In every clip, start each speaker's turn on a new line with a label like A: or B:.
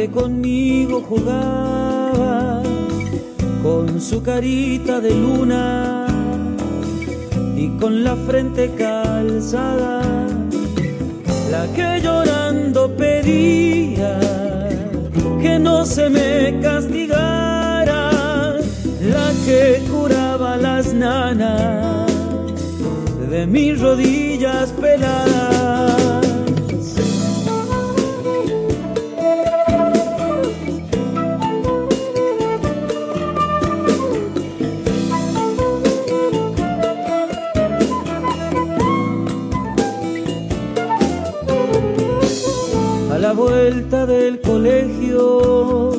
A: Que conmigo jugaba con su carita de luna y con la frente calzada, la que llorando pedía que no se me castigara, la que curaba las nanas de mis rodillas peladas. Del colegio,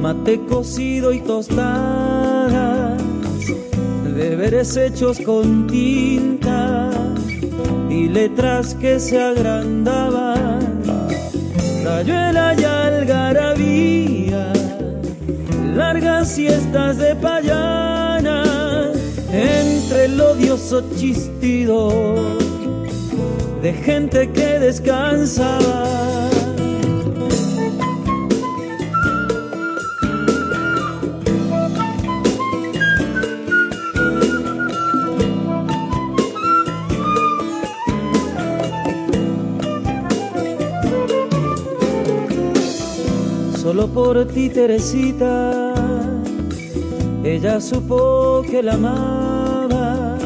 A: mate cocido y tostadas, deberes hechos con tinta y letras que se agrandaban, rayuela y algarabía, largas siestas de payana, entre el odioso chistido de gente que descansaba. Por ti, Teresita, ella supo que la amaba.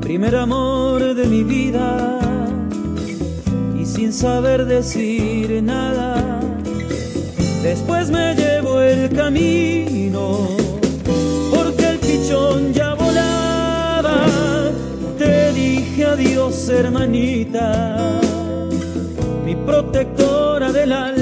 A: Primer amor de mi vida. Y sin saber decir nada, después me llevo el camino. Porque el pichón ya volaba, te dije adiós hermanita, mi protectora del alma.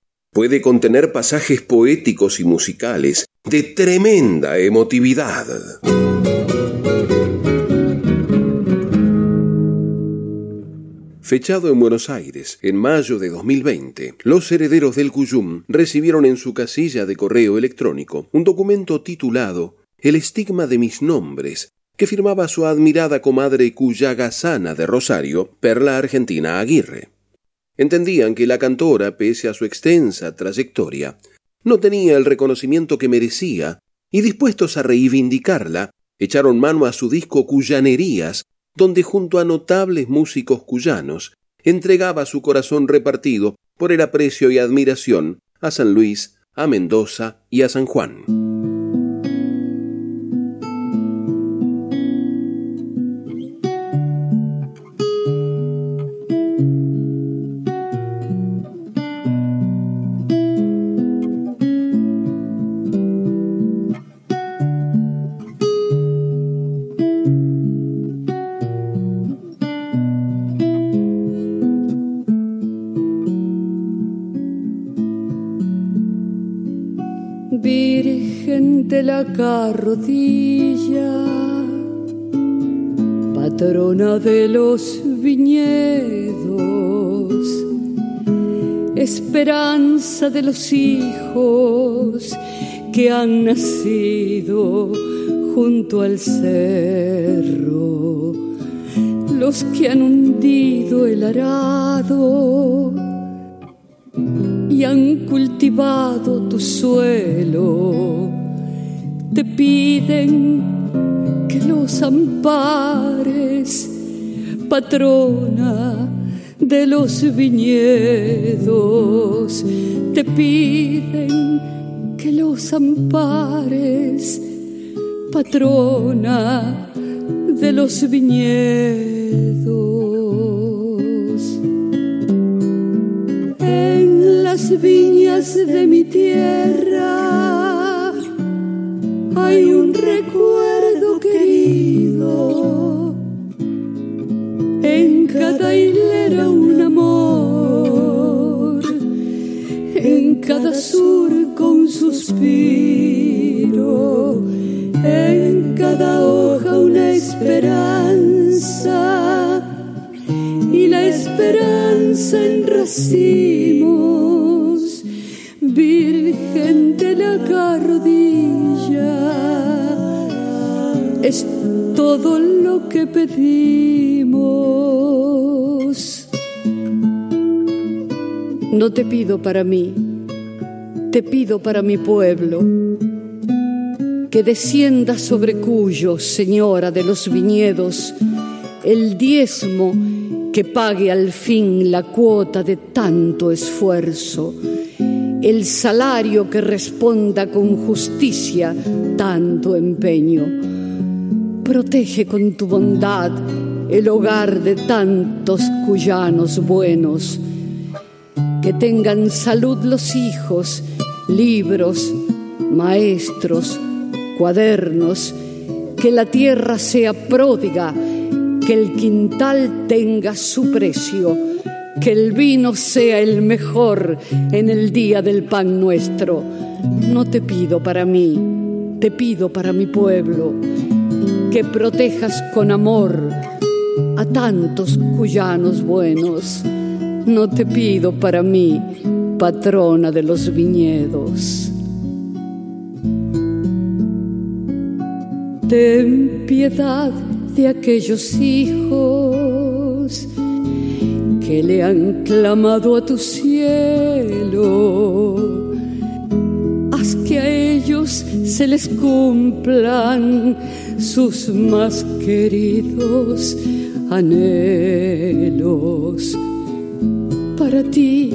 B: puede contener pasajes poéticos y musicales de tremenda emotividad. Fechado en Buenos Aires en mayo de 2020, los herederos del Cuyum recibieron en su casilla de correo electrónico un documento titulado El estigma de mis nombres, que firmaba su admirada comadre cuyagazana de Rosario, Perla Argentina Aguirre. Entendían que la cantora, pese a su extensa trayectoria, no tenía el reconocimiento que merecía y dispuestos a reivindicarla, echaron mano a su disco Cuyanerías, donde junto a notables músicos cuyanos entregaba su corazón repartido por el aprecio y admiración a San Luis, a Mendoza y a San Juan.
C: Patrona de los viñedos, esperanza de los hijos que han nacido junto al cerro, los que han hundido el arado y han cultivado tu suelo te piden que los ampares, patrona de los viñedos, te piden que los ampares, patrona de los viñedos. En las viñas de mi tierra, hay un recuerdo querido, en cada hilera un amor, en cada surco un suspiro, en cada hoja una esperanza. Y la esperanza en racimos, virgen de la carrodilla todo lo que pedimos. No te pido para mí, te pido para mi pueblo, que descienda sobre Cuyo, señora de los viñedos, el diezmo que pague al fin la cuota de tanto esfuerzo el salario que responda con justicia tanto empeño. Protege con tu bondad el hogar de tantos cuyanos buenos, que tengan salud los hijos, libros, maestros, cuadernos, que la tierra sea pródiga, que el quintal tenga su precio. Que el vino sea el mejor en el día del pan nuestro. No te pido para mí, te pido para mi pueblo, que protejas con amor a tantos cuyanos buenos. No te pido para mí, patrona de los viñedos. Ten piedad de aquellos hijos que le han clamado a tu cielo. Haz que a ellos se les cumplan sus más queridos anhelos. Para ti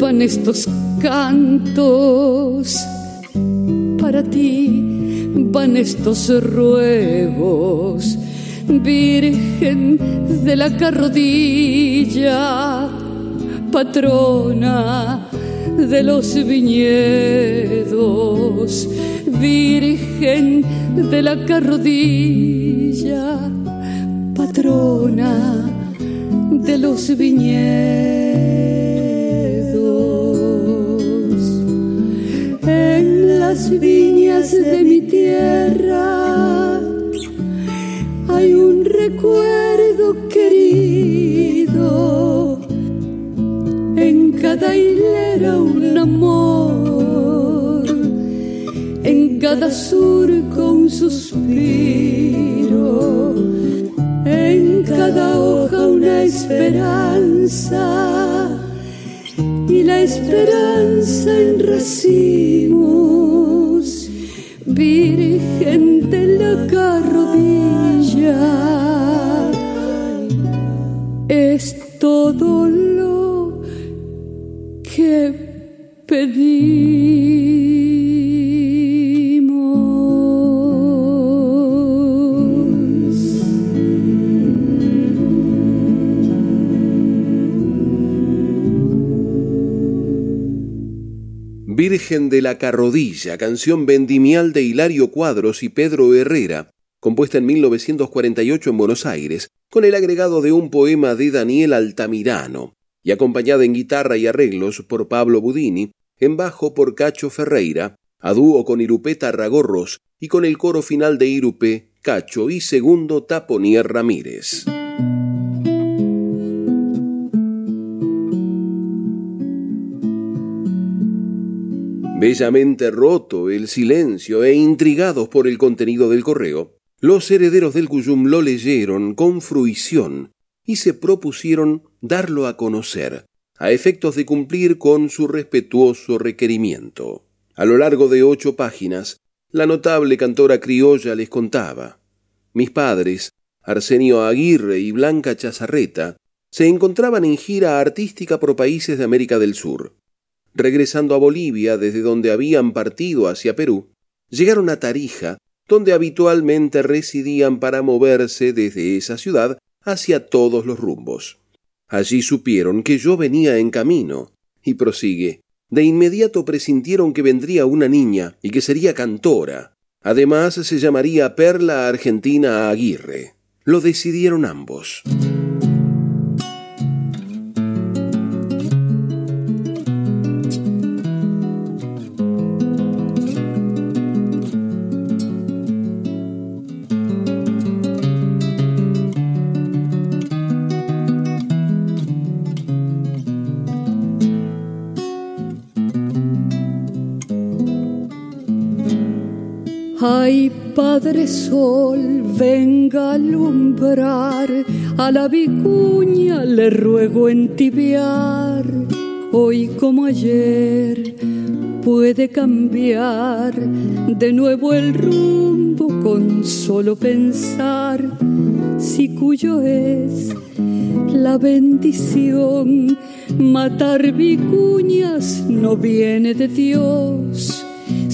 C: van estos cantos, para ti van estos ruegos Virgen de la carrodilla, patrona de los viñedos, Virgen de la carrodilla, patrona de los viñedos. En las viñas de mi tierra, hay un recuerdo cada hilera un amor, en cada surco un suspiro, en cada hoja una esperanza y la esperanza en racimos, Virgen de la carrodilla, es todo
B: Virgen de la Carrodilla, canción vendimial de Hilario Cuadros y Pedro Herrera, compuesta en 1948 en Buenos Aires, con el agregado de un poema de Daniel Altamirano, y acompañada en guitarra y arreglos por Pablo Budini, en bajo por Cacho Ferreira, a dúo con Irupé Tarragorros y con el coro final de Irupé, Cacho y segundo Taponier Ramírez. Bellamente roto el silencio e intrigados por el contenido del correo, los herederos del Cuyum lo leyeron con fruición y se propusieron darlo a conocer, a efectos de cumplir con su respetuoso requerimiento. A lo largo de ocho páginas, la notable cantora criolla les contaba. Mis padres, Arsenio Aguirre y Blanca Chazarreta, se encontraban en gira artística por países de América del Sur. Regresando a Bolivia, desde donde habían partido hacia Perú, llegaron a Tarija, donde habitualmente residían para moverse desde esa ciudad hacia todos los rumbos. Allí supieron que yo venía en camino, y prosigue. De inmediato presintieron que vendría una niña y que sería cantora. Además se llamaría Perla Argentina Aguirre. Lo decidieron ambos.
C: Sol, venga a alumbrar, a la vicuña le ruego entibiar. Hoy como ayer puede cambiar de nuevo el rumbo con solo pensar si cuyo es la bendición. Matar vicuñas no viene de Dios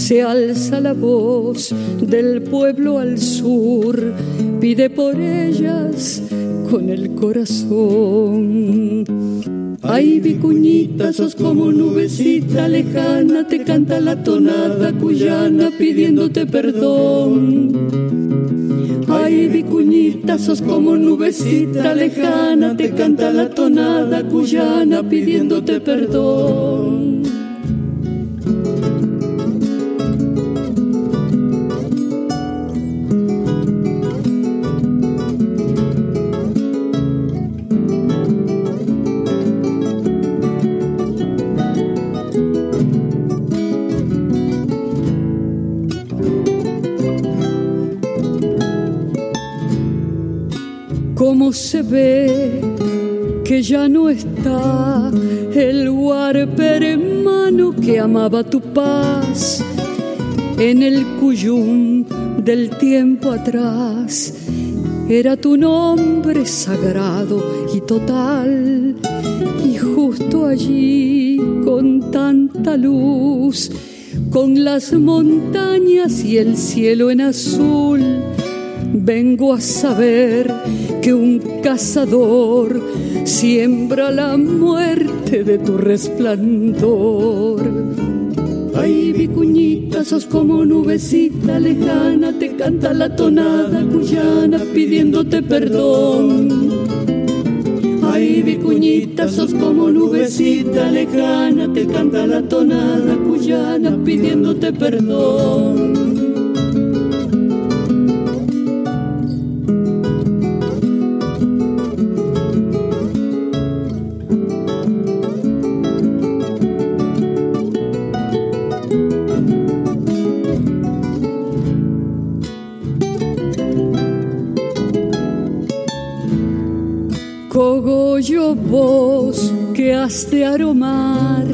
C: se alza la voz del pueblo al sur, pide por ellas con el corazón. Ay, vicuñita, sos como nubecita lejana, te canta la tonada cuyana pidiéndote perdón. Ay, vicuñita, sos como nubecita lejana, te canta la tonada cuyana pidiéndote perdón. Se ve que ya no está el huarper hermano que amaba tu paz en el cuyum del tiempo atrás. Era tu nombre sagrado y total, y justo allí con tanta luz, con las montañas y el cielo en azul, vengo a saber que un cazador siembra la muerte de tu resplandor. Ay, vicuñita, sos como nubecita lejana, te canta la tonada cuyana pidiéndote perdón. Ay, vicuñita, sos como nubecita lejana, te canta la tonada cuyana pidiéndote perdón. De aromar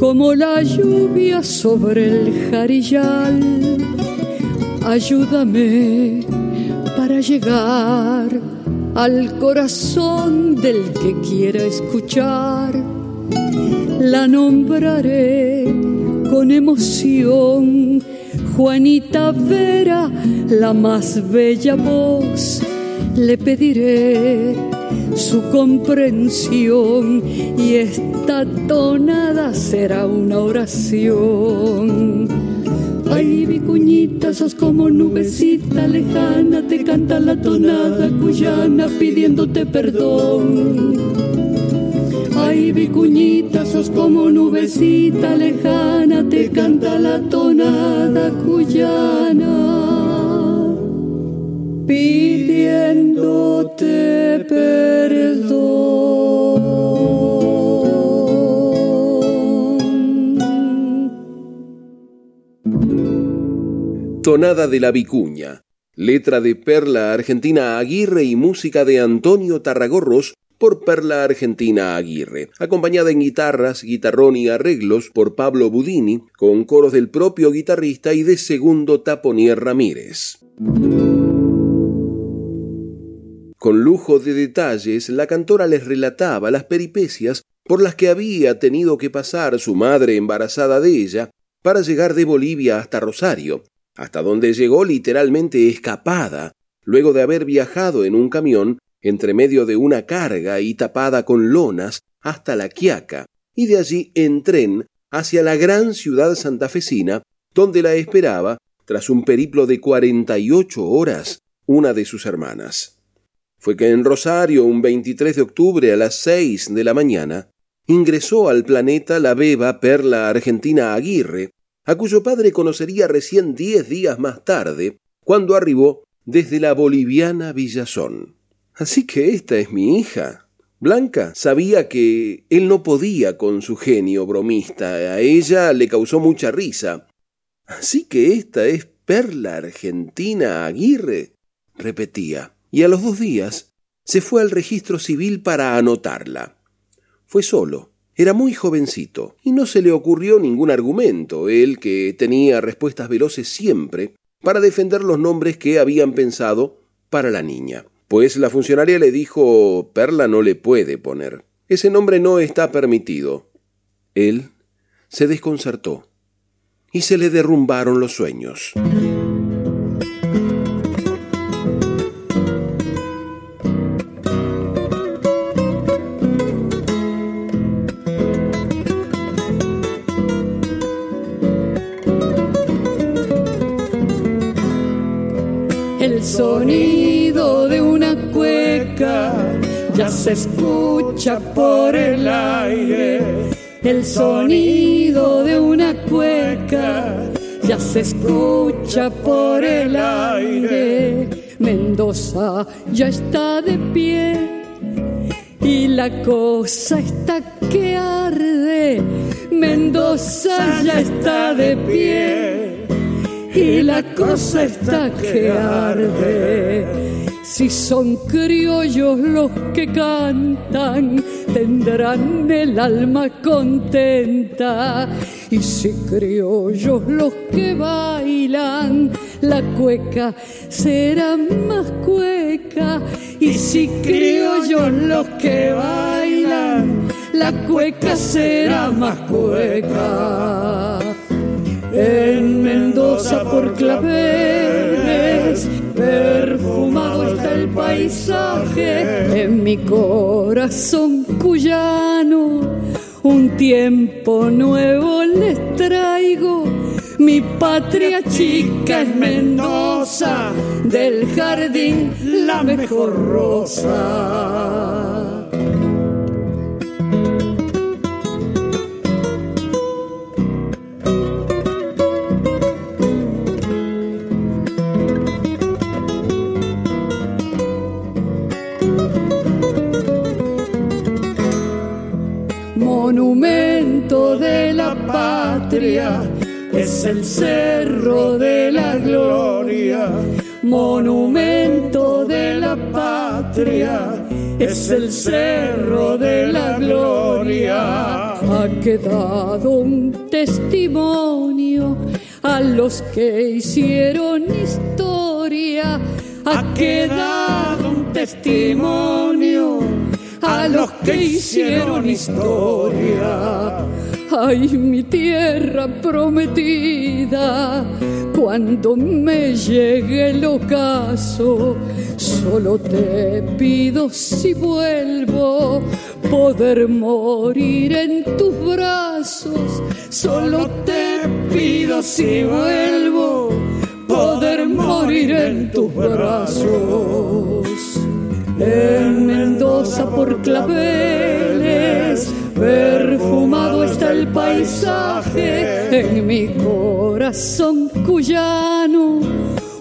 C: como la lluvia sobre el jarillal. Ayúdame para llegar al corazón del que quiera escuchar. La nombraré con emoción, Juanita Vera, la más bella voz. Le pediré su comprensión y esta tonada será una oración. Ay, vicuñita, sos como nubecita lejana, te canta la tonada cuyana pidiéndote perdón. Ay, vicuñita, sos como nubecita lejana, te canta la tonada cuyana pidiéndote perdón.
B: Tonada de la Vicuña, letra de Perla Argentina Aguirre y música de Antonio Tarragorros por Perla Argentina Aguirre, acompañada en guitarras, guitarrón y arreglos por Pablo Budini, con coros del propio guitarrista y de segundo Taponier Ramírez. Con lujo de detalles, la cantora les relataba las peripecias por las que había tenido que pasar su madre embarazada de ella para llegar de Bolivia hasta Rosario, hasta donde llegó literalmente escapada, luego de haber viajado en un camión entre medio de una carga y tapada con lonas hasta La Quiaca, y de allí en tren hacia la gran ciudad santafesina, donde la esperaba, tras un periplo de cuarenta y ocho horas, una de sus hermanas. Fue que en Rosario, un 23 de octubre a las seis de la mañana, ingresó al planeta la beba Perla Argentina Aguirre, a cuyo padre conocería recién diez días más tarde, cuando arribó desde la boliviana Villazón. Así que esta es mi hija. Blanca sabía que él no podía con su genio bromista. A ella le causó mucha risa. Así que esta es Perla Argentina Aguirre, repetía. Y a los dos días se fue al registro civil para anotarla. Fue solo. Era muy jovencito y no se le ocurrió ningún argumento, él que tenía respuestas veloces siempre para defender los nombres que habían pensado para la niña. Pues la funcionaria le dijo Perla no le puede poner. Ese nombre no está permitido. Él se desconcertó y se le derrumbaron los sueños.
C: Sonido de una cueca ya se escucha por el aire. El sonido de una cueca ya se escucha por el aire. Mendoza ya está de pie y la cosa está que arde. Mendoza ya está de pie y la cosa está que arde. Si son criollos los que cantan, tendrán el alma contenta. Y si criollos los que bailan, la cueca será más cueca. Y si criollos los que bailan, la cueca será más cueca. En Mendoza por claveles, perfumado está el paisaje. En mi corazón cuyano, un tiempo nuevo les traigo. Mi patria chica es Mendoza, del jardín la mejor rosa. Es el cerro de la gloria, monumento de la patria, es el cerro de la gloria. Ha quedado un testimonio a los que hicieron historia. Ha quedado un testimonio a los que hicieron historia. Ay, mi tierra prometida, cuando me llegue el ocaso, solo te pido si vuelvo poder morir en tus brazos. Solo te pido si vuelvo poder morir en tus brazos. En Mendoza por claveles, perfumado está el paisaje, en mi corazón cuyano,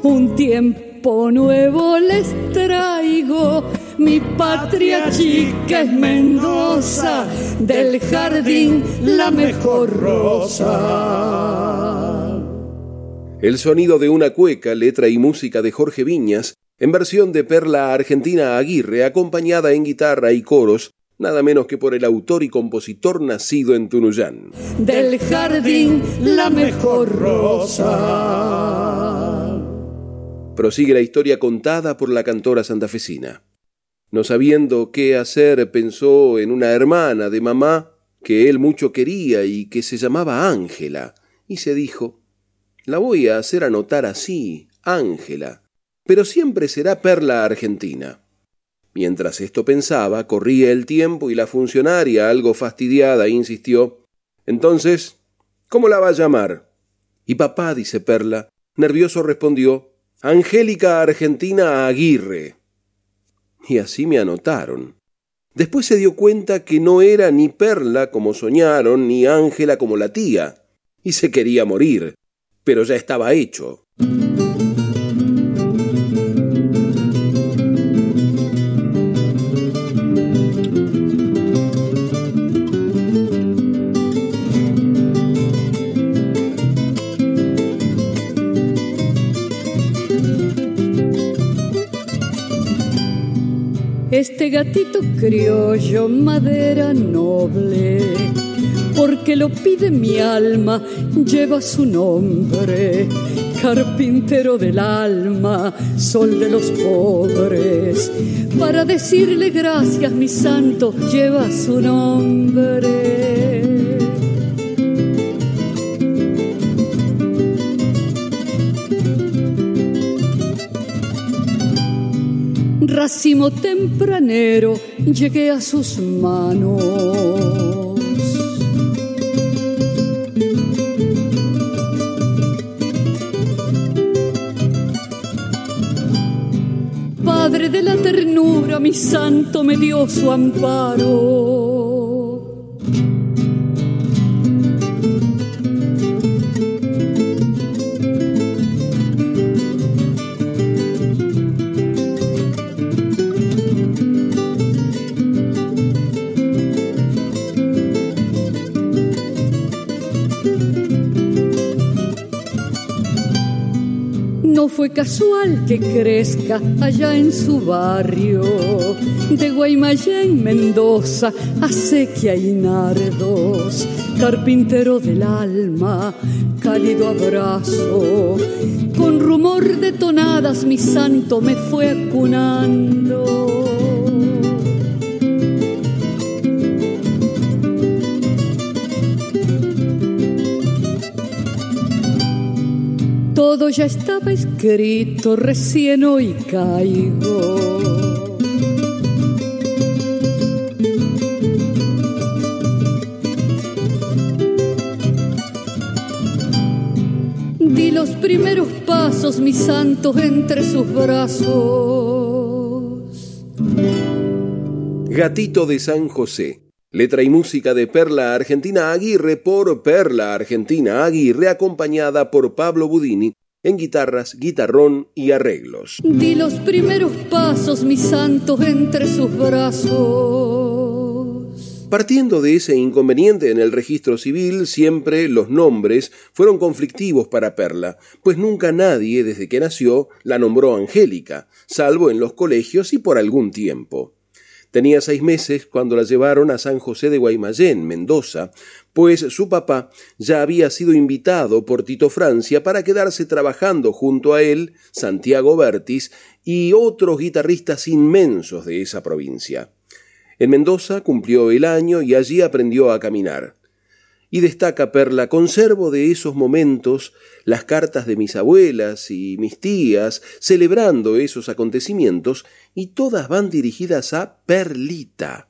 C: un tiempo nuevo les traigo. Mi patria chica es Mendoza, del jardín la mejor rosa.
B: El sonido de una cueca, letra y música de Jorge Viñas, en versión de Perla Argentina Aguirre, acompañada en guitarra y coros, nada menos que por el autor y compositor nacido en Tunuyán.
C: Del jardín la mejor rosa.
B: Prosigue la historia contada por la cantora santafesina. No sabiendo qué hacer, pensó en una hermana de mamá que él mucho quería y que se llamaba Ángela, y se dijo, la voy a hacer anotar así, Ángela pero siempre será perla argentina. Mientras esto pensaba, corría el tiempo y la funcionaria, algo fastidiada, insistió Entonces, ¿cómo la va a llamar? Y papá, dice Perla, nervioso respondió Angélica Argentina Aguirre. Y así me anotaron. Después se dio cuenta que no era ni Perla como soñaron, ni Ángela como la tía, y se quería morir, pero ya estaba hecho.
C: Este gatito criollo, madera noble, porque lo pide mi alma, lleva su nombre. Carpintero del alma, sol de los pobres, para decirle gracias, mi santo, lleva su nombre. Racimo tempranero llegué a sus manos. Padre de la ternura, mi santo me dio su amparo. Casual que crezca allá en su barrio, de Guaymallén, Mendoza, acequia y nardos, carpintero del alma, cálido abrazo, con rumor de tonadas mi santo me fue acunando. Ya estaba escrito, recién hoy caigo. Di los primeros pasos, mis santos, entre sus brazos.
B: Gatito de San José. Letra y música de Perla Argentina Aguirre por Perla Argentina Aguirre, acompañada por Pablo Budini en guitarras, guitarrón y arreglos.
C: Di los primeros pasos, mis santos, entre sus brazos.
B: Partiendo de ese inconveniente en el registro civil, siempre los nombres fueron conflictivos para Perla, pues nunca nadie, desde que nació, la nombró Angélica, salvo en los colegios y por algún tiempo. Tenía seis meses cuando la llevaron a San José de Guaymallén, Mendoza, pues su papá ya había sido invitado por Tito Francia para quedarse trabajando junto a él, Santiago Bertis y otros guitarristas inmensos de esa provincia. En Mendoza cumplió el año y allí aprendió a caminar. Y destaca Perla, conservo de esos momentos las cartas de mis abuelas y mis tías celebrando esos acontecimientos y todas van dirigidas a Perlita.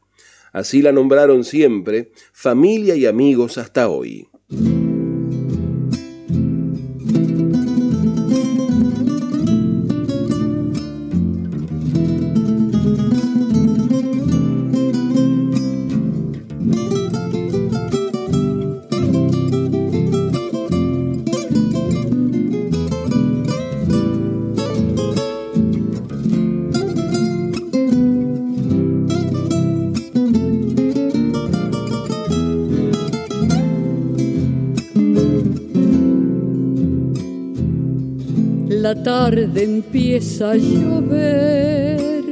B: Así la nombraron siempre, familia y amigos hasta hoy.
C: Tarde empieza a llover,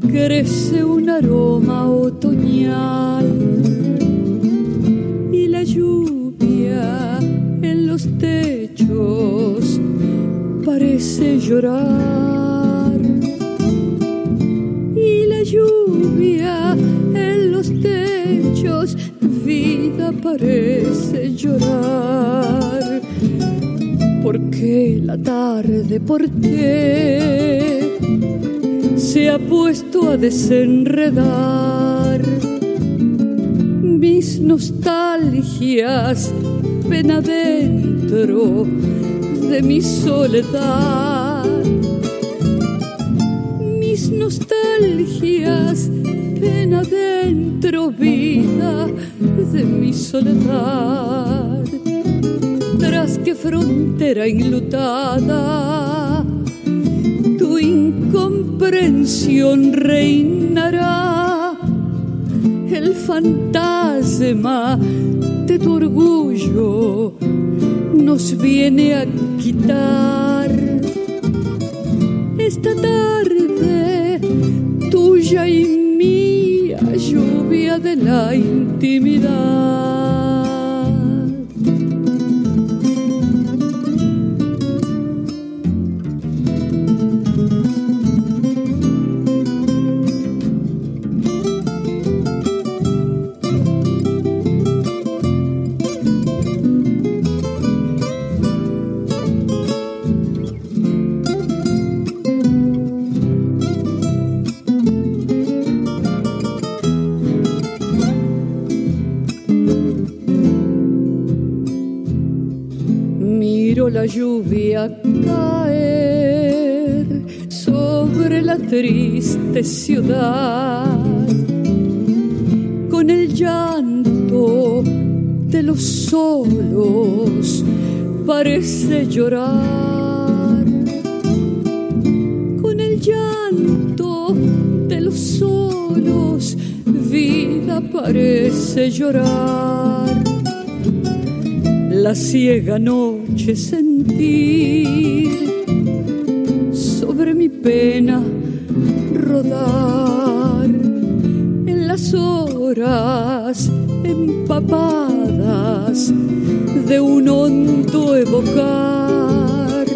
C: crece un aroma otoñal y la lluvia en los techos parece llorar. Y la lluvia en los techos, vida parece llorar ¿Por qué la tarde? ¿Por qué se ha puesto a desenredar mis nostalgias? Ven adentro de mi soledad. Mis nostalgias, ven adentro, vida de mi soledad que frontera enlutada tu incomprensión reinará. El fantasma de tu orgullo nos viene a quitar. Esta tarde tuya y mía lluvia de la intimidad triste ciudad con el llanto de los solos parece llorar. Con el llanto de los solos vida parece llorar. La ciega noche se sobre mi pena en las horas empapadas de un hondo evocar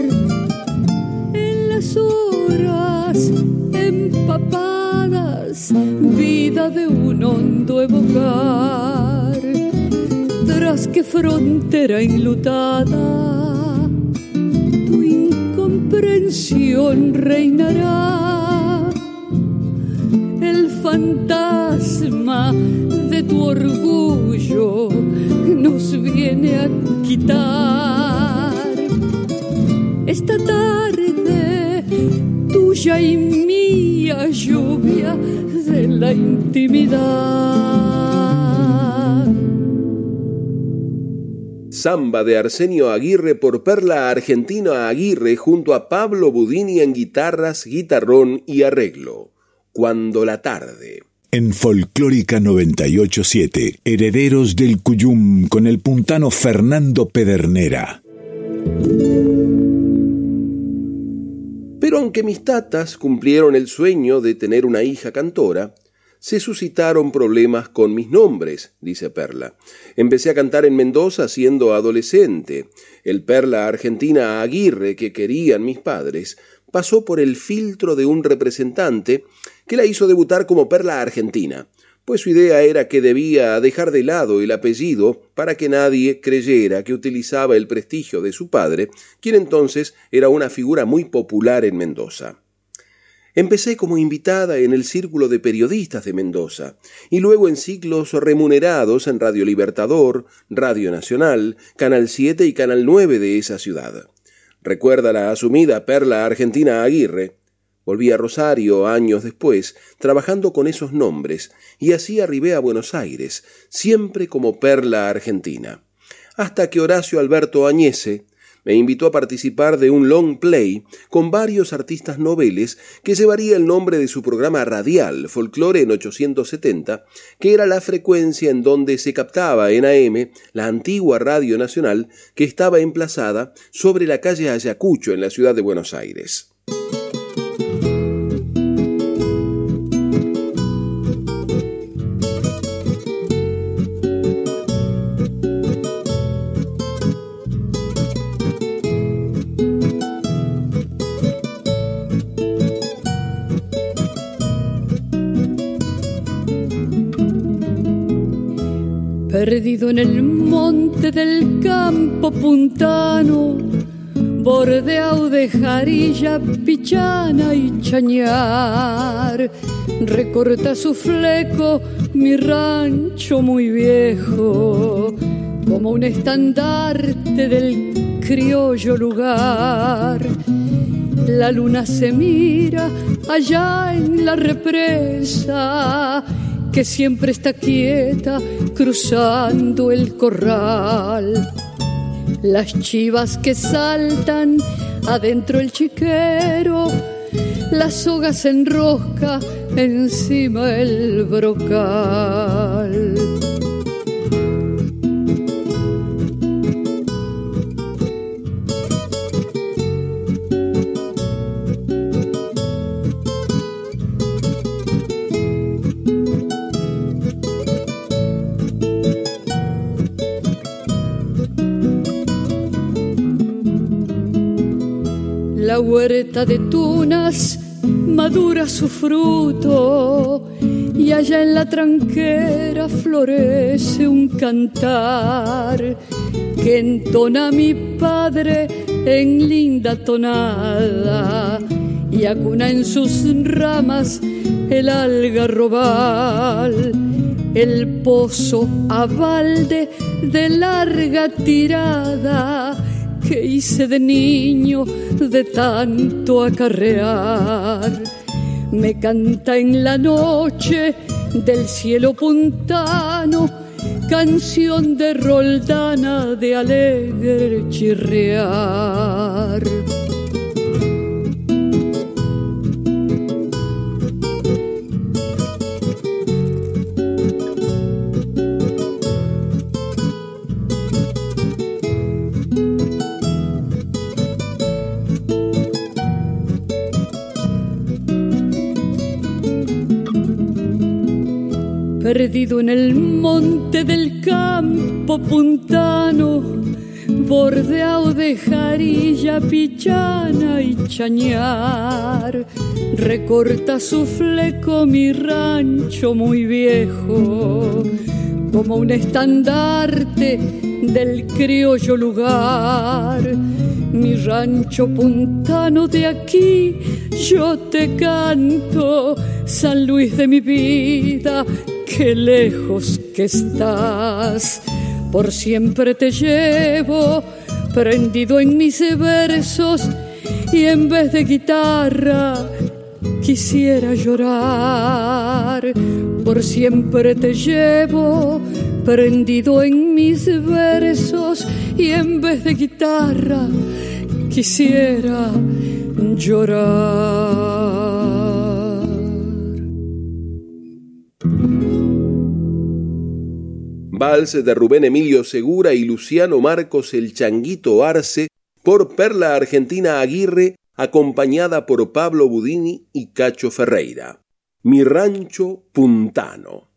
C: en las horas empapadas vida de un hondo evocar tras que frontera enlutada reinará. Tuya y mía lluvia de la intimidad.
B: Samba de Arsenio Aguirre por Perla Argentina Aguirre junto a Pablo Budini en guitarras, guitarrón y arreglo. Cuando la tarde.
D: En Folclórica 987, Herederos del Cuyum con el puntano Fernando Pedernera.
B: Pero aunque mis tatas cumplieron el sueño de tener una hija cantora, se suscitaron problemas con mis nombres, dice Perla. Empecé a cantar en Mendoza siendo adolescente. El Perla Argentina Aguirre que querían mis padres pasó por el filtro de un representante que la hizo debutar como Perla Argentina, pues su idea era que debía dejar de lado el apellido para que nadie creyera que utilizaba el prestigio de su padre, quien entonces era una figura muy popular en Mendoza. Empecé como invitada en el Círculo de Periodistas de Mendoza y luego en ciclos remunerados en Radio Libertador, Radio Nacional, Canal 7 y Canal 9 de esa ciudad. Recuerda la asumida Perla Argentina Aguirre. Volví a Rosario años después, trabajando con esos nombres, y así arribé a Buenos Aires, siempre como Perla Argentina. Hasta que Horacio Alberto Añese me invitó a participar de un long play con varios artistas noveles que llevaría el nombre de su programa radial, Folklore en 870, que era la frecuencia en donde se captaba en AM la antigua Radio Nacional que estaba emplazada sobre la calle Ayacucho en la ciudad de Buenos Aires.
C: Perdido en el monte del campo puntano, bordeado de jarilla, pichana y chañar. Recorta su fleco mi rancho muy viejo, como un estandarte del criollo lugar. La luna se mira allá en la represa que siempre está quieta cruzando el corral. Las chivas que saltan adentro el chiquero, la soga se enrosca encima el brocal. Huerta de tunas madura su fruto y allá en la tranquera florece un cantar que entona mi padre en linda tonada y acuna en sus ramas el algarrobal, el pozo a balde de larga tirada que hice de niño de tanto acarrear. Me canta en la noche del cielo puntano, canción de roldana de alegre chirrear. Perdido en el monte del campo puntano, bordeado de jarilla, pichana y chañar. Recorta su fleco mi rancho muy viejo, como un estandarte del criollo lugar. Mi rancho puntano de aquí, yo te canto, San Luis de mi vida, qué lejos que estás. Por siempre te llevo prendido en mis versos y en vez de guitarra quisiera llorar. Por siempre te llevo prendido en mis versos y en vez de guitarra quisiera llorar.
B: Vals de Rubén Emilio Segura y Luciano Marcos El Changuito Arce por Perla Argentina Aguirre acompañada por Pablo Budini y Cacho Ferreira. Mi rancho puntano.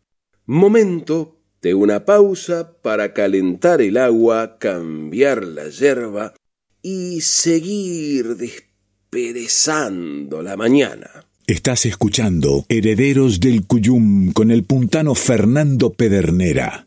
B: Momento de una pausa para calentar el agua, cambiar la yerba y seguir desperezando la mañana.
D: Estás escuchando Herederos del Cuyum con el puntano Fernando Pedernera.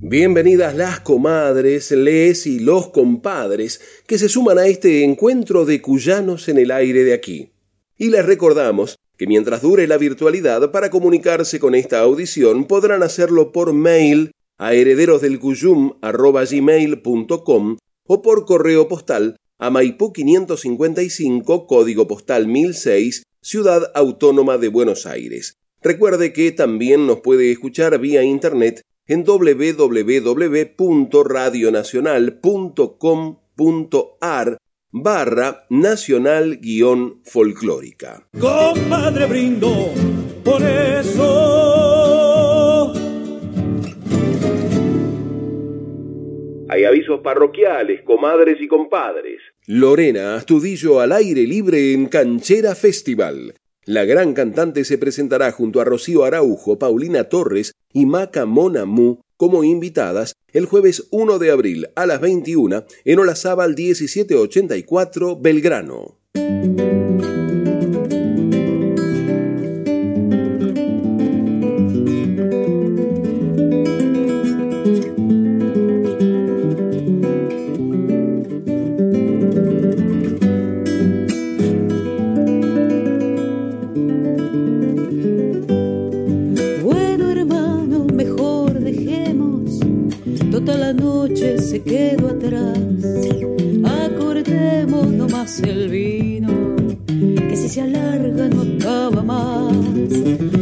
B: Bienvenidas las comadres, les y los compadres que se suman a este encuentro de cuyanos en el aire de aquí. Y les recordamos que mientras dure la virtualidad, para comunicarse con esta audición podrán hacerlo por mail a herederosdelcuyum.com o por correo postal a Maipú 555, código postal 1006, Ciudad Autónoma de Buenos Aires. Recuerde que también nos puede escuchar vía internet en www.radionacional.com.ar barra nacional guion folclórica.
E: Compadre brindo por eso.
B: Hay avisos parroquiales, comadres y compadres. Lorena Astudillo al aire libre en Canchera Festival. La gran cantante se presentará junto a Rocío Araujo, Paulina Torres y Maca Monamu como invitadas el jueves 1 de abril a las 21 en Olazábal 1784 Belgrano.
A: Se quedó atrás. Acordemos nomás el vino, que si se alarga no acaba más.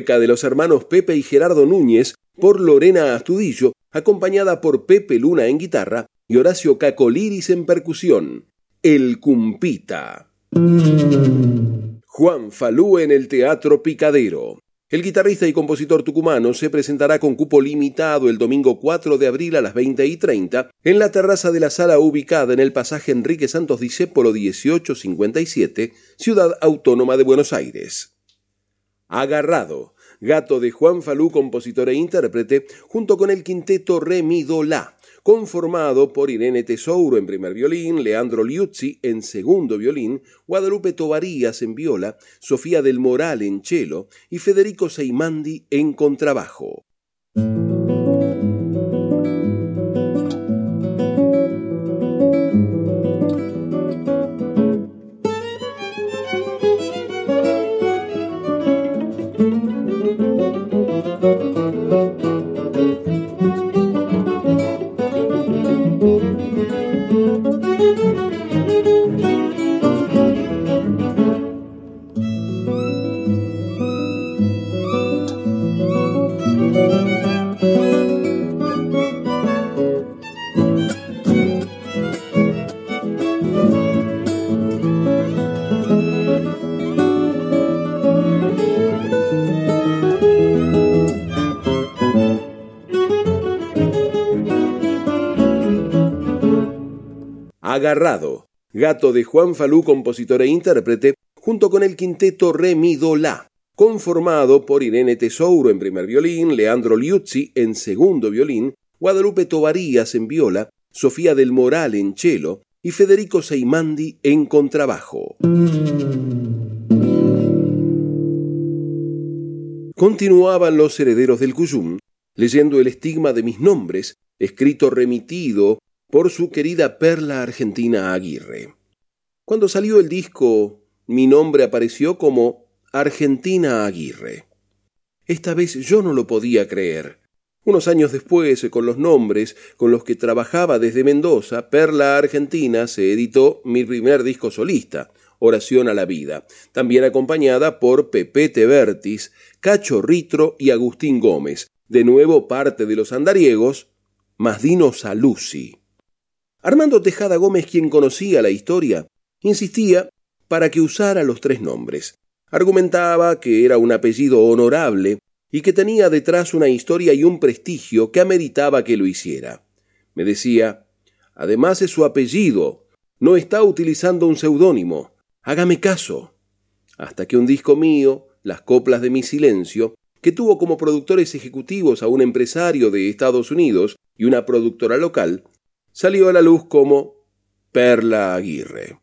A: De
B: los hermanos Pepe y Gerardo Núñez por Lorena Astudillo, acompañada por Pepe Luna en guitarra y Horacio Cacoliris en percusión. El Cumpita. Juan Falú en el Teatro Picadero. El guitarrista y compositor tucumano se presentará con cupo limitado el domingo 4 de abril a las 20 y 30 en la terraza de la sala ubicada en el pasaje Enrique Santos Discépolo 1857, Ciudad Autónoma de Buenos Aires. Agarrado, gato de Juan Falú, compositor e intérprete, junto con el quinteto Re Mi Do La, conformado por Irene Tesouro en primer violín, Leandro Liuzzi en segundo violín, Guadalupe Tovarías en viola, Sofía del Moral en cello y Federico Seimandi en contrabajo. Gato de Juan Falú, compositor e intérprete, junto con el quinteto Re Mi Do La, conformado por Irene Tesouro en primer violín, Leandro Liuzzi en segundo violín, Guadalupe Tovarías en viola, Sofía del Moral en cello y Federico Seimandi en contrabajo. Continuaban los herederos del Cuyum, leyendo el estigma de mis nombres, escrito remitido por su querida Perla Argentina Aguirre. Cuando salió el disco, mi nombre apareció como Argentina Aguirre. Esta vez yo no lo podía creer. Unos años después, con los nombres con los que trabajaba desde Mendoza, Perla Argentina se editó mi primer disco solista, Oración a la Vida, también acompañada por Pepete Vertis, Cacho Ritro y Agustín Gómez, de nuevo parte de los andariegos, más Dino Saluzzi. Armando Tejada Gómez, quien conocía la historia, insistía para que usara los tres nombres. Argumentaba que era un apellido honorable y que tenía detrás una historia y un prestigio que ameritaba que lo hiciera. Me decía, además es su apellido, no está utilizando un seudónimo, hágame caso. Hasta que un disco mío, Las coplas de mi silencio, que tuvo como productores ejecutivos a un empresario de Estados Unidos y una productora local, salió a la luz como Perla Aguirre.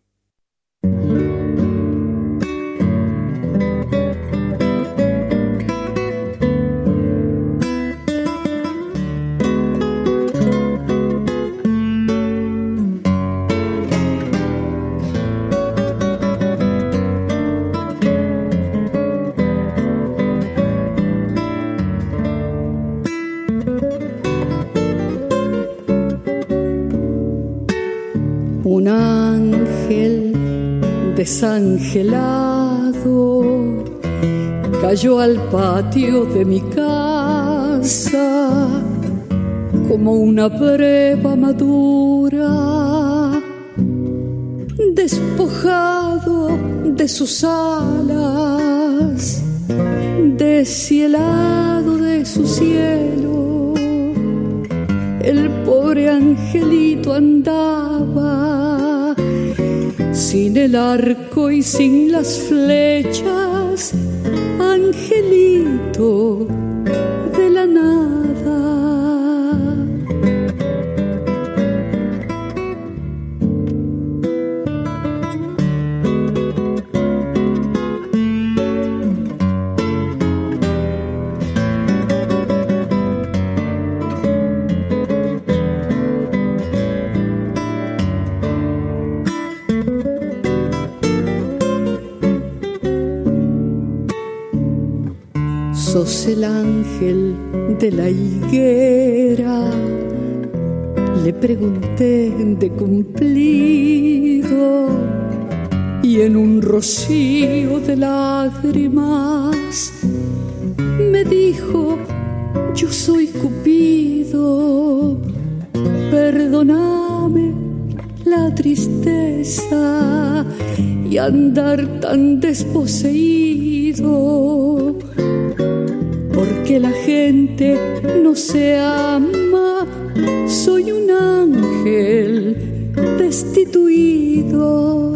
C: Desangelado cayó al patio de mi casa como una breva madura, despojado de sus alas, deshielado de su cielo. El pobre angelito andaba sin el arco y sin las flechas, angelito ángel de la higuera. Le pregunté de cumplido y en un rocío de lágrimas me dijo, yo soy Cupido, perdóname la tristeza y andar tan desposeído que la gente no se ama, soy un ángel destituido.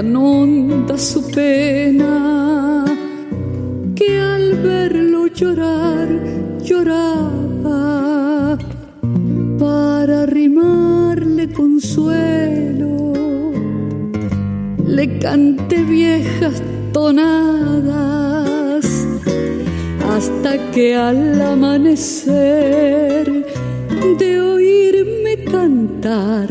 C: Tan honda su pena que al verlo llorar lloraba para arrimarle consuelo. Le canté viejas tonadas hasta que al amanecer de oírme cantar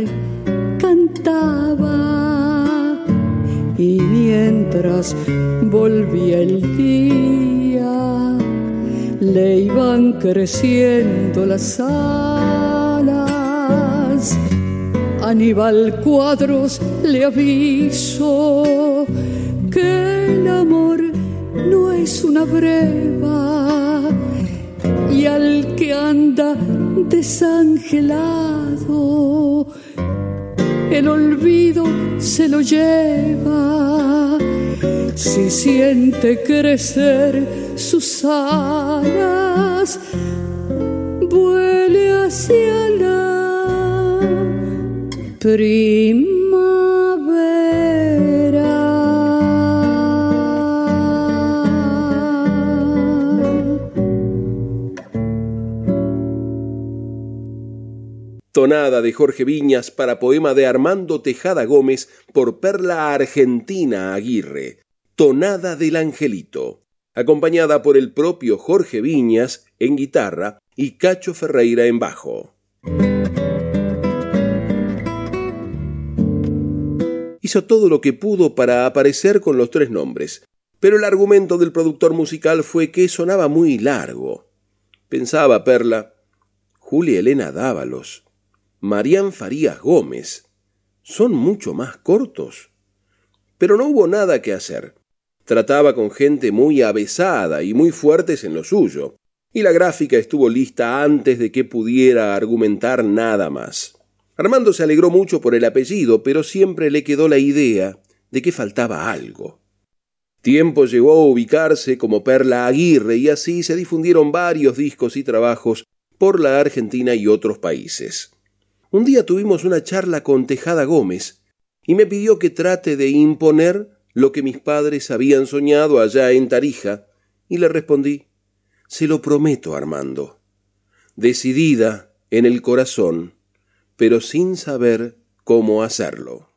C: volvía el día le iban creciendo las alas. Aníbal Cuadros le aviso que el amor no es una breva y al que anda desangelado el olvido se lo lleva si siente crecer sus alas, vuele hacia la primavera.
B: Tonada de Jorge Viñas para poema de Armando Tejada Gómez por Perla Argentina Aguirre. Tonada del Angelito, acompañada por el propio Jorge Viñas en guitarra y Cacho Ferreira en bajo. Hizo todo lo que pudo para aparecer con los tres nombres, pero el argumento del productor musical fue que sonaba muy largo. Pensaba Perla, Julia Elena Dávalos, Marían Farías Gómez. Son mucho más cortos. Pero no hubo nada que hacer. Trataba con gente muy avesada y muy fuertes en lo suyo, y la gráfica estuvo lista antes de que pudiera argumentar nada más. Armando se alegró mucho por el apellido, pero siempre le quedó la idea de que faltaba algo. Tiempo llegó a ubicarse como Perla Aguirre y así se difundieron varios discos y trabajos por la Argentina y otros países. Un día tuvimos una charla con Tejada Gómez y me pidió que trate de imponer lo que mis padres habían soñado allá en Tarija, y le respondí, se lo prometo, Armando, decidida en el corazón, pero sin saber cómo hacerlo.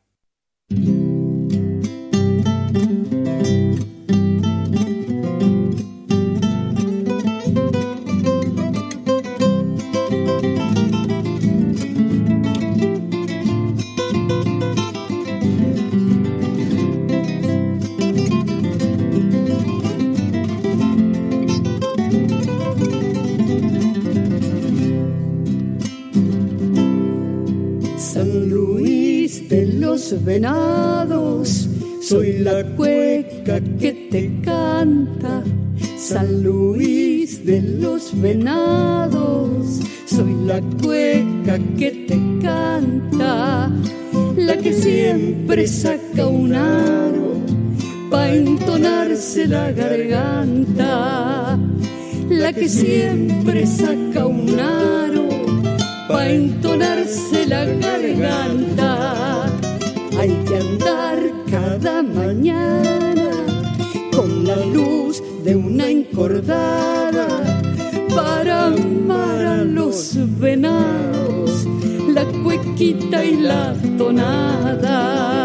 C: Venados, soy la cueca que te canta, San Luis de los venados, soy la cueca que te canta, la que siempre saca un aro pa' entonarse la garganta, la que siempre saca un aro pa' entonarse la garganta hay que andar cada mañana con la luz de una encordada para amar a los venados, la cuequita y la tonada.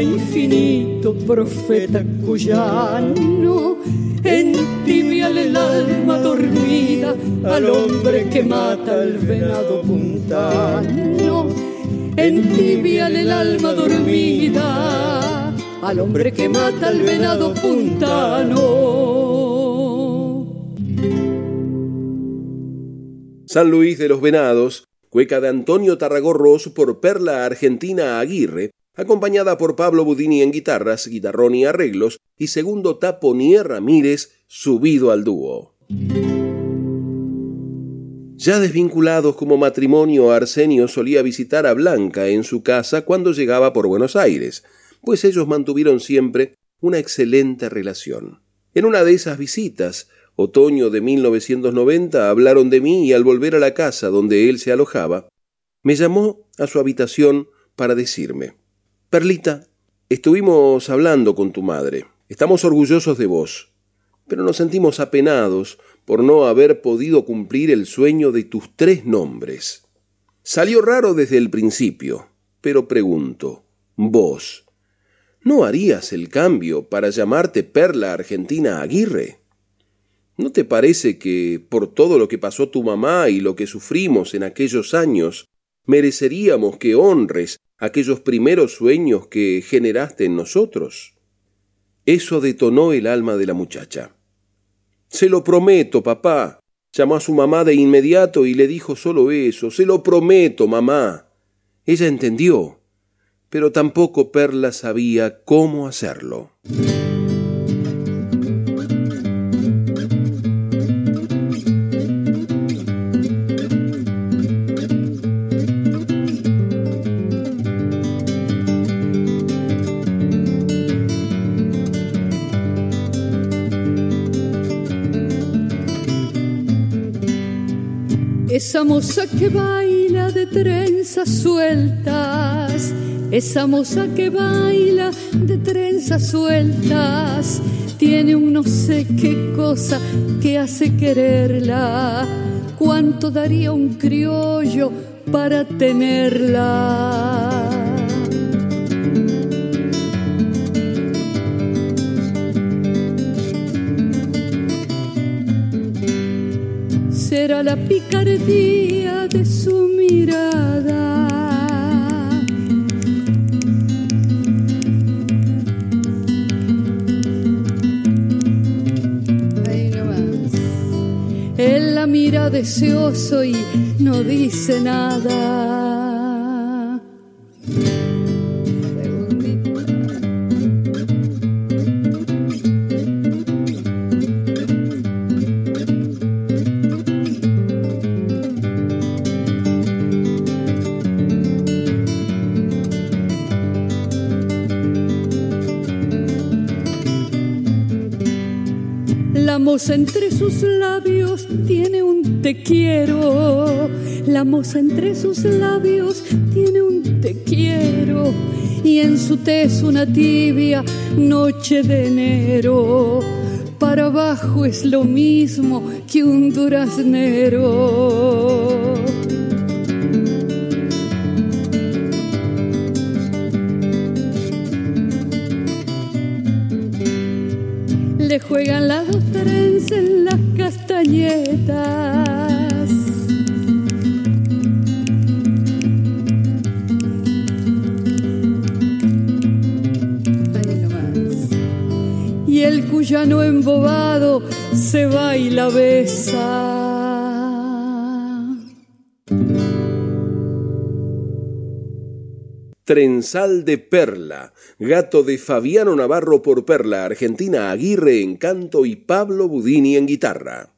C: Infinito, profeta cuyano, entibiale el alma dormida al hombre que mata al venado puntano. Entibiale el alma dormida al hombre que mata al venado puntano.
B: San Luis de los Venados, cueca de Antonio Tarragorros por Perla Argentina Aguirre, acompañada por Pablo Budini en guitarras, guitarrón y arreglos, y segundo Taponier Ramírez subido al dúo. Ya desvinculados como matrimonio, Arsenio solía visitar a Blanca en su casa cuando llegaba por Buenos Aires, pues ellos mantuvieron siempre una excelente relación. En una de esas visitas, otoño de 1990, hablaron de mí y al volver a la casa donde él se alojaba, me llamó a su habitación para decirme Perlita, estuvimos hablando con tu madre. Estamos orgullosos de vos, pero nos sentimos apenados por no haber podido cumplir el sueño de tus tres nombres. Salió raro desde el principio, pero pregunto, vos, ¿no harías el cambio para llamarte Perla Argentina Aguirre? ¿No te parece que, por todo lo que pasó tu mamá y lo que sufrimos en aquellos años, mereceríamos que honres aquellos primeros sueños que generaste en nosotros. Eso detonó el alma de la muchacha. Se lo prometo, papá. Llamó a su mamá de inmediato y le dijo solo eso. Se lo prometo, mamá. Ella entendió, pero tampoco Perla sabía cómo hacerlo.
C: Esa moza que baila de trenzas sueltas, esa moza que baila de trenzas sueltas, tiene un no sé qué cosa que hace quererla. ¿Cuánto daría un criollo para tenerla? Será la picardía de su mirada. Ahí nomás. Él la mira deseoso y no dice nada. Moza entre sus labios tiene un te quiero. La moza entre sus labios tiene un te quiero. Y en su tez una tibia noche de enero. Para abajo es lo mismo que un duraznero. le juegan las dos besa.
B: Trenzal de Perla, gato de Fabiano Navarro por Perla, Argentina Aguirre en canto y Pablo Budini en guitarra.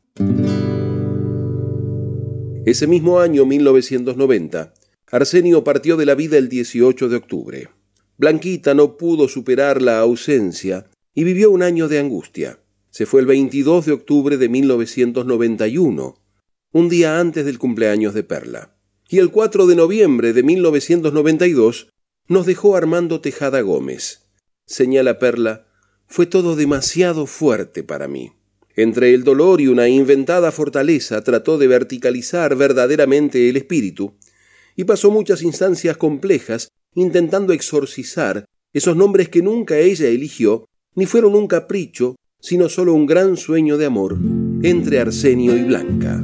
B: Ese mismo año, 1990, Arsenio partió de la vida el 18 de octubre. Blanquita no pudo superar la ausencia y vivió un año de angustia. Se fue el 22 de octubre de 1991, un día antes del cumpleaños de Perla. Y el 4 de noviembre de 1992 nos dejó Armando Tejada Gómez. Señala Perla, fue todo demasiado fuerte para mí. Entre el dolor y una inventada fortaleza trató de verticalizar verdaderamente el espíritu, y pasó muchas instancias complejas intentando exorcizar esos nombres que nunca ella eligió, ni fueron un capricho, sino solo un gran sueño de amor entre Arsenio y Blanca.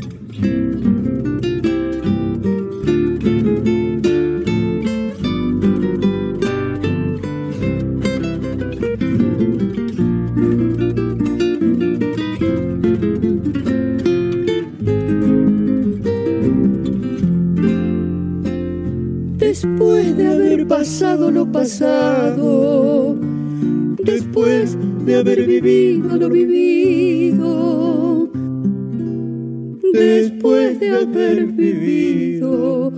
C: después de haber pasado lo pasado, después de haber vivido lo vivido, después de haber vivido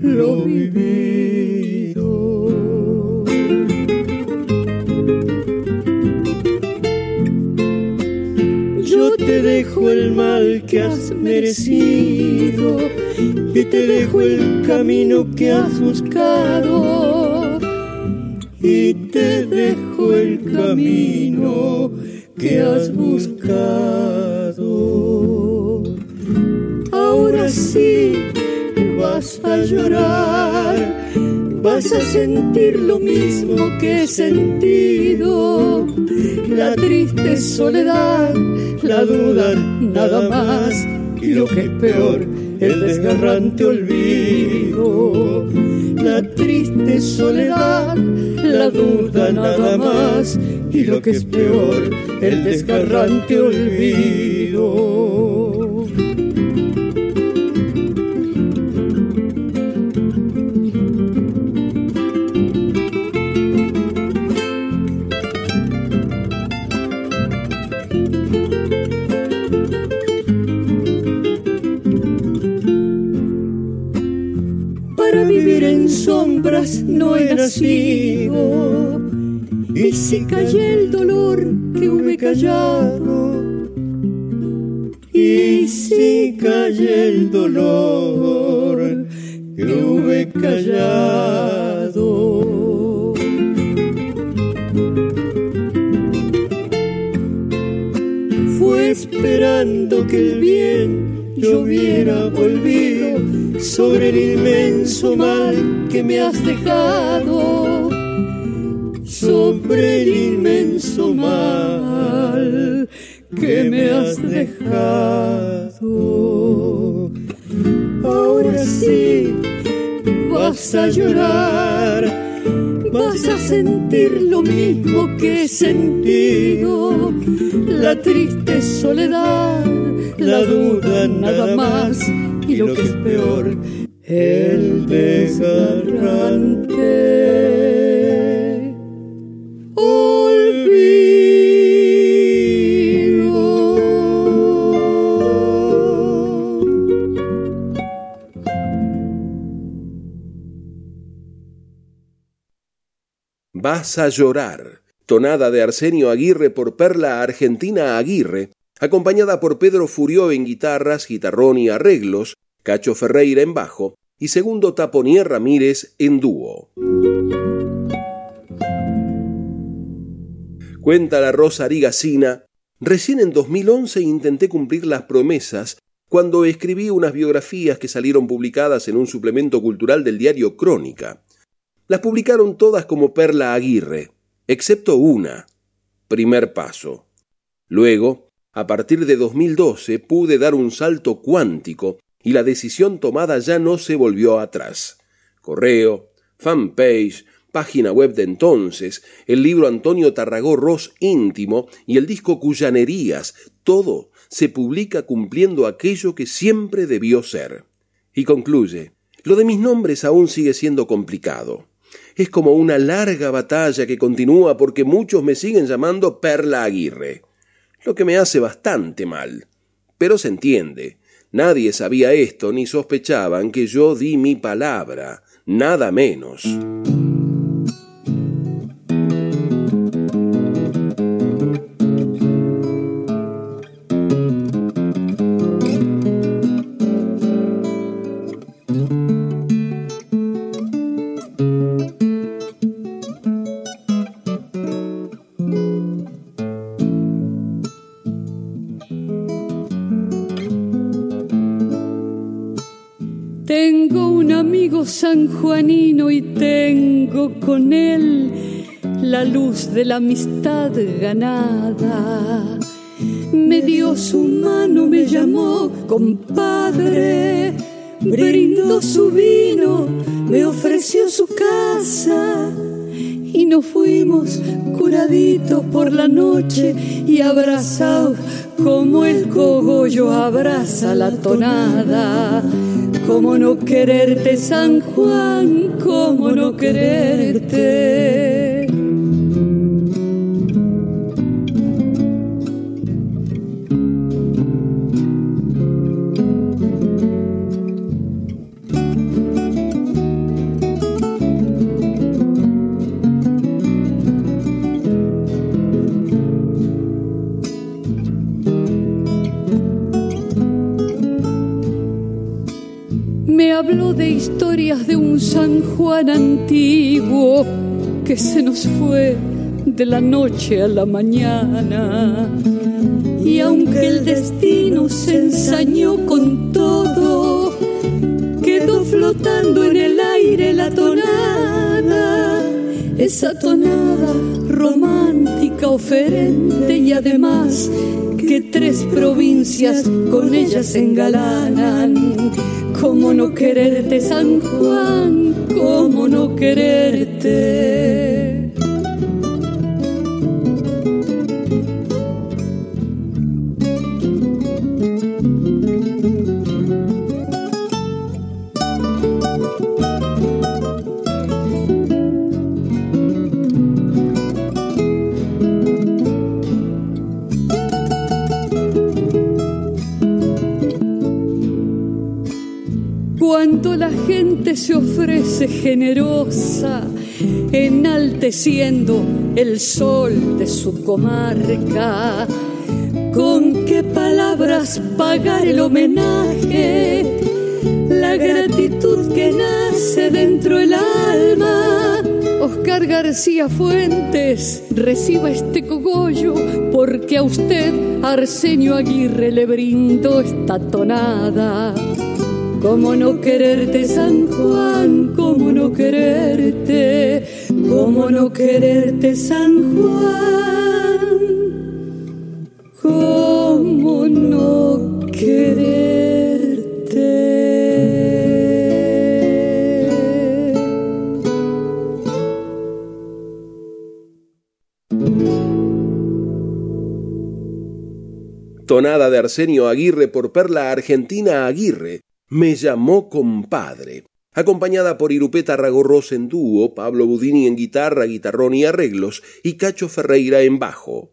C: lo vivido. Yo te dejo el mal que has merecido y te dejo el camino que has buscado y te dejo el camino que has buscado. Ahora sí vas a llorar, vas a sentir lo mismo que he sentido, la triste soledad, la duda nada más y lo que es peor el desgarrante olvido, la triste soledad, la duda nada más y lo que es peor, el desgarrante olvido. Y si callé el dolor que hube callado,
F: sentir lo mismo que he sentido, la triste soledad, la duda nada más y lo que es peor,
B: A llorar, tonada de Arsenio Aguirre por Perla Argentina Aguirre, acompañada por Pedro Furió en guitarras, guitarrón y arreglos, Cacho Ferreira en bajo y segundo Taponier Ramírez en dúo. Cuenta la Rosa Arigacina, recién en 2011 intenté cumplir las promesas cuando escribí unas biografías que salieron publicadas en un suplemento cultural del diario Crónica. Las publicaron todas como Perla Aguirre, excepto una, Primer Paso. Luego, a partir de 2012, pude dar un salto cuántico y la decisión tomada ya no se volvió atrás. Correo, fanpage, página web de entonces, el libro Antonio Tarragó Ross íntimo y el disco Cuyanerías, todo se publica cumpliendo aquello que siempre debió ser. Y concluye, lo de mis nombres aún sigue siendo complicado es como una larga batalla que continúa porque muchos me siguen llamando Perla Aguirre, lo que me hace bastante mal. Pero se entiende, nadie sabía esto ni sospechaban que yo di mi palabra, nada menos.
C: Sanjuanino y tengo con él la luz de la amistad ganada. Me dio su mano, me llamó compadre, brindó su vino, me ofreció su casa y nos fuimos curaditos por la noche y abrazados como el cogollo abraza la tonada ¿Cómo no quererte, San Juan? ¿Cómo no quererte? San Juan antiguo que se nos fue de la noche a la mañana. Y aunque el destino se ensañó con todo, quedó flotando en el aire la tonada, esa tonada romántica, oferente y además que tres provincias con ella se engalanan ¿Cómo no quererte, San Juan? ¿Cómo no quererte? Generosa, enalteciendo el sol de su comarca. Con qué palabras pagar el homenaje, la gratitud que nace dentro del alma. Oscar García Fuentes, reciba este cogollo, porque a usted, Arsenio Aguirre, le brindo esta tonada. Cómo no quererte, San Juan, cómo no quererte, cómo no quererte, San Juan, cómo no quererte.
B: Tonada de Arsenio Aguirre por Perla Argentina Aguirre, me llamó compadre, acompañada por Irupeta Ragorros en dúo, Pablo Budini en guitarra, guitarrón y arreglos, y Cacho Ferreira en bajo.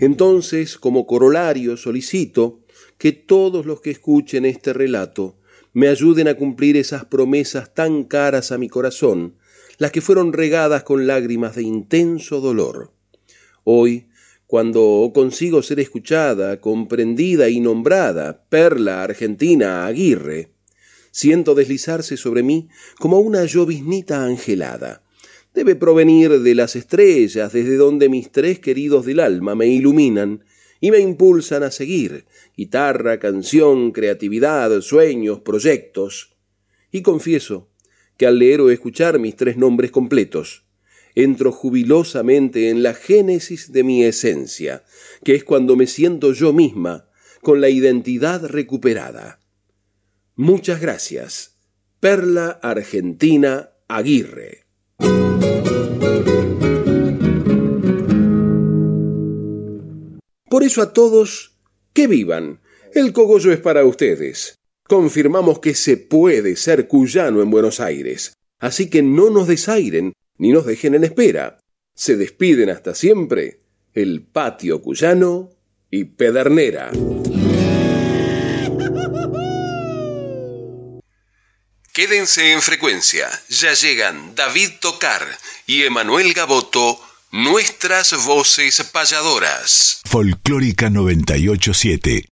B: Entonces, como corolario, solicito que todos los que escuchen este relato me ayuden a cumplir esas promesas tan caras a mi corazón, las que fueron regadas con lágrimas de intenso dolor. Hoy cuando consigo ser escuchada, comprendida y nombrada, perla argentina Aguirre, siento deslizarse sobre mí como una lloviznita angelada. Debe provenir de las estrellas, desde donde mis tres queridos del alma me iluminan y me impulsan a seguir, guitarra, canción, creatividad, sueños, proyectos. Y confieso que al leer o escuchar mis tres nombres completos, entro jubilosamente en la génesis de mi esencia, que es cuando me siento yo misma con la identidad recuperada. Muchas gracias. Perla Argentina Aguirre. Por eso a todos, que vivan. El cogollo es para ustedes. Confirmamos que se puede ser cuyano en Buenos Aires. Así que no nos desairen ni nos dejen en espera. Se despiden hasta siempre el patio cuyano y Pedernera. Quédense en frecuencia, ya llegan David Tocar y Emanuel Gaboto, nuestras voces payadoras.
D: Folclórica 987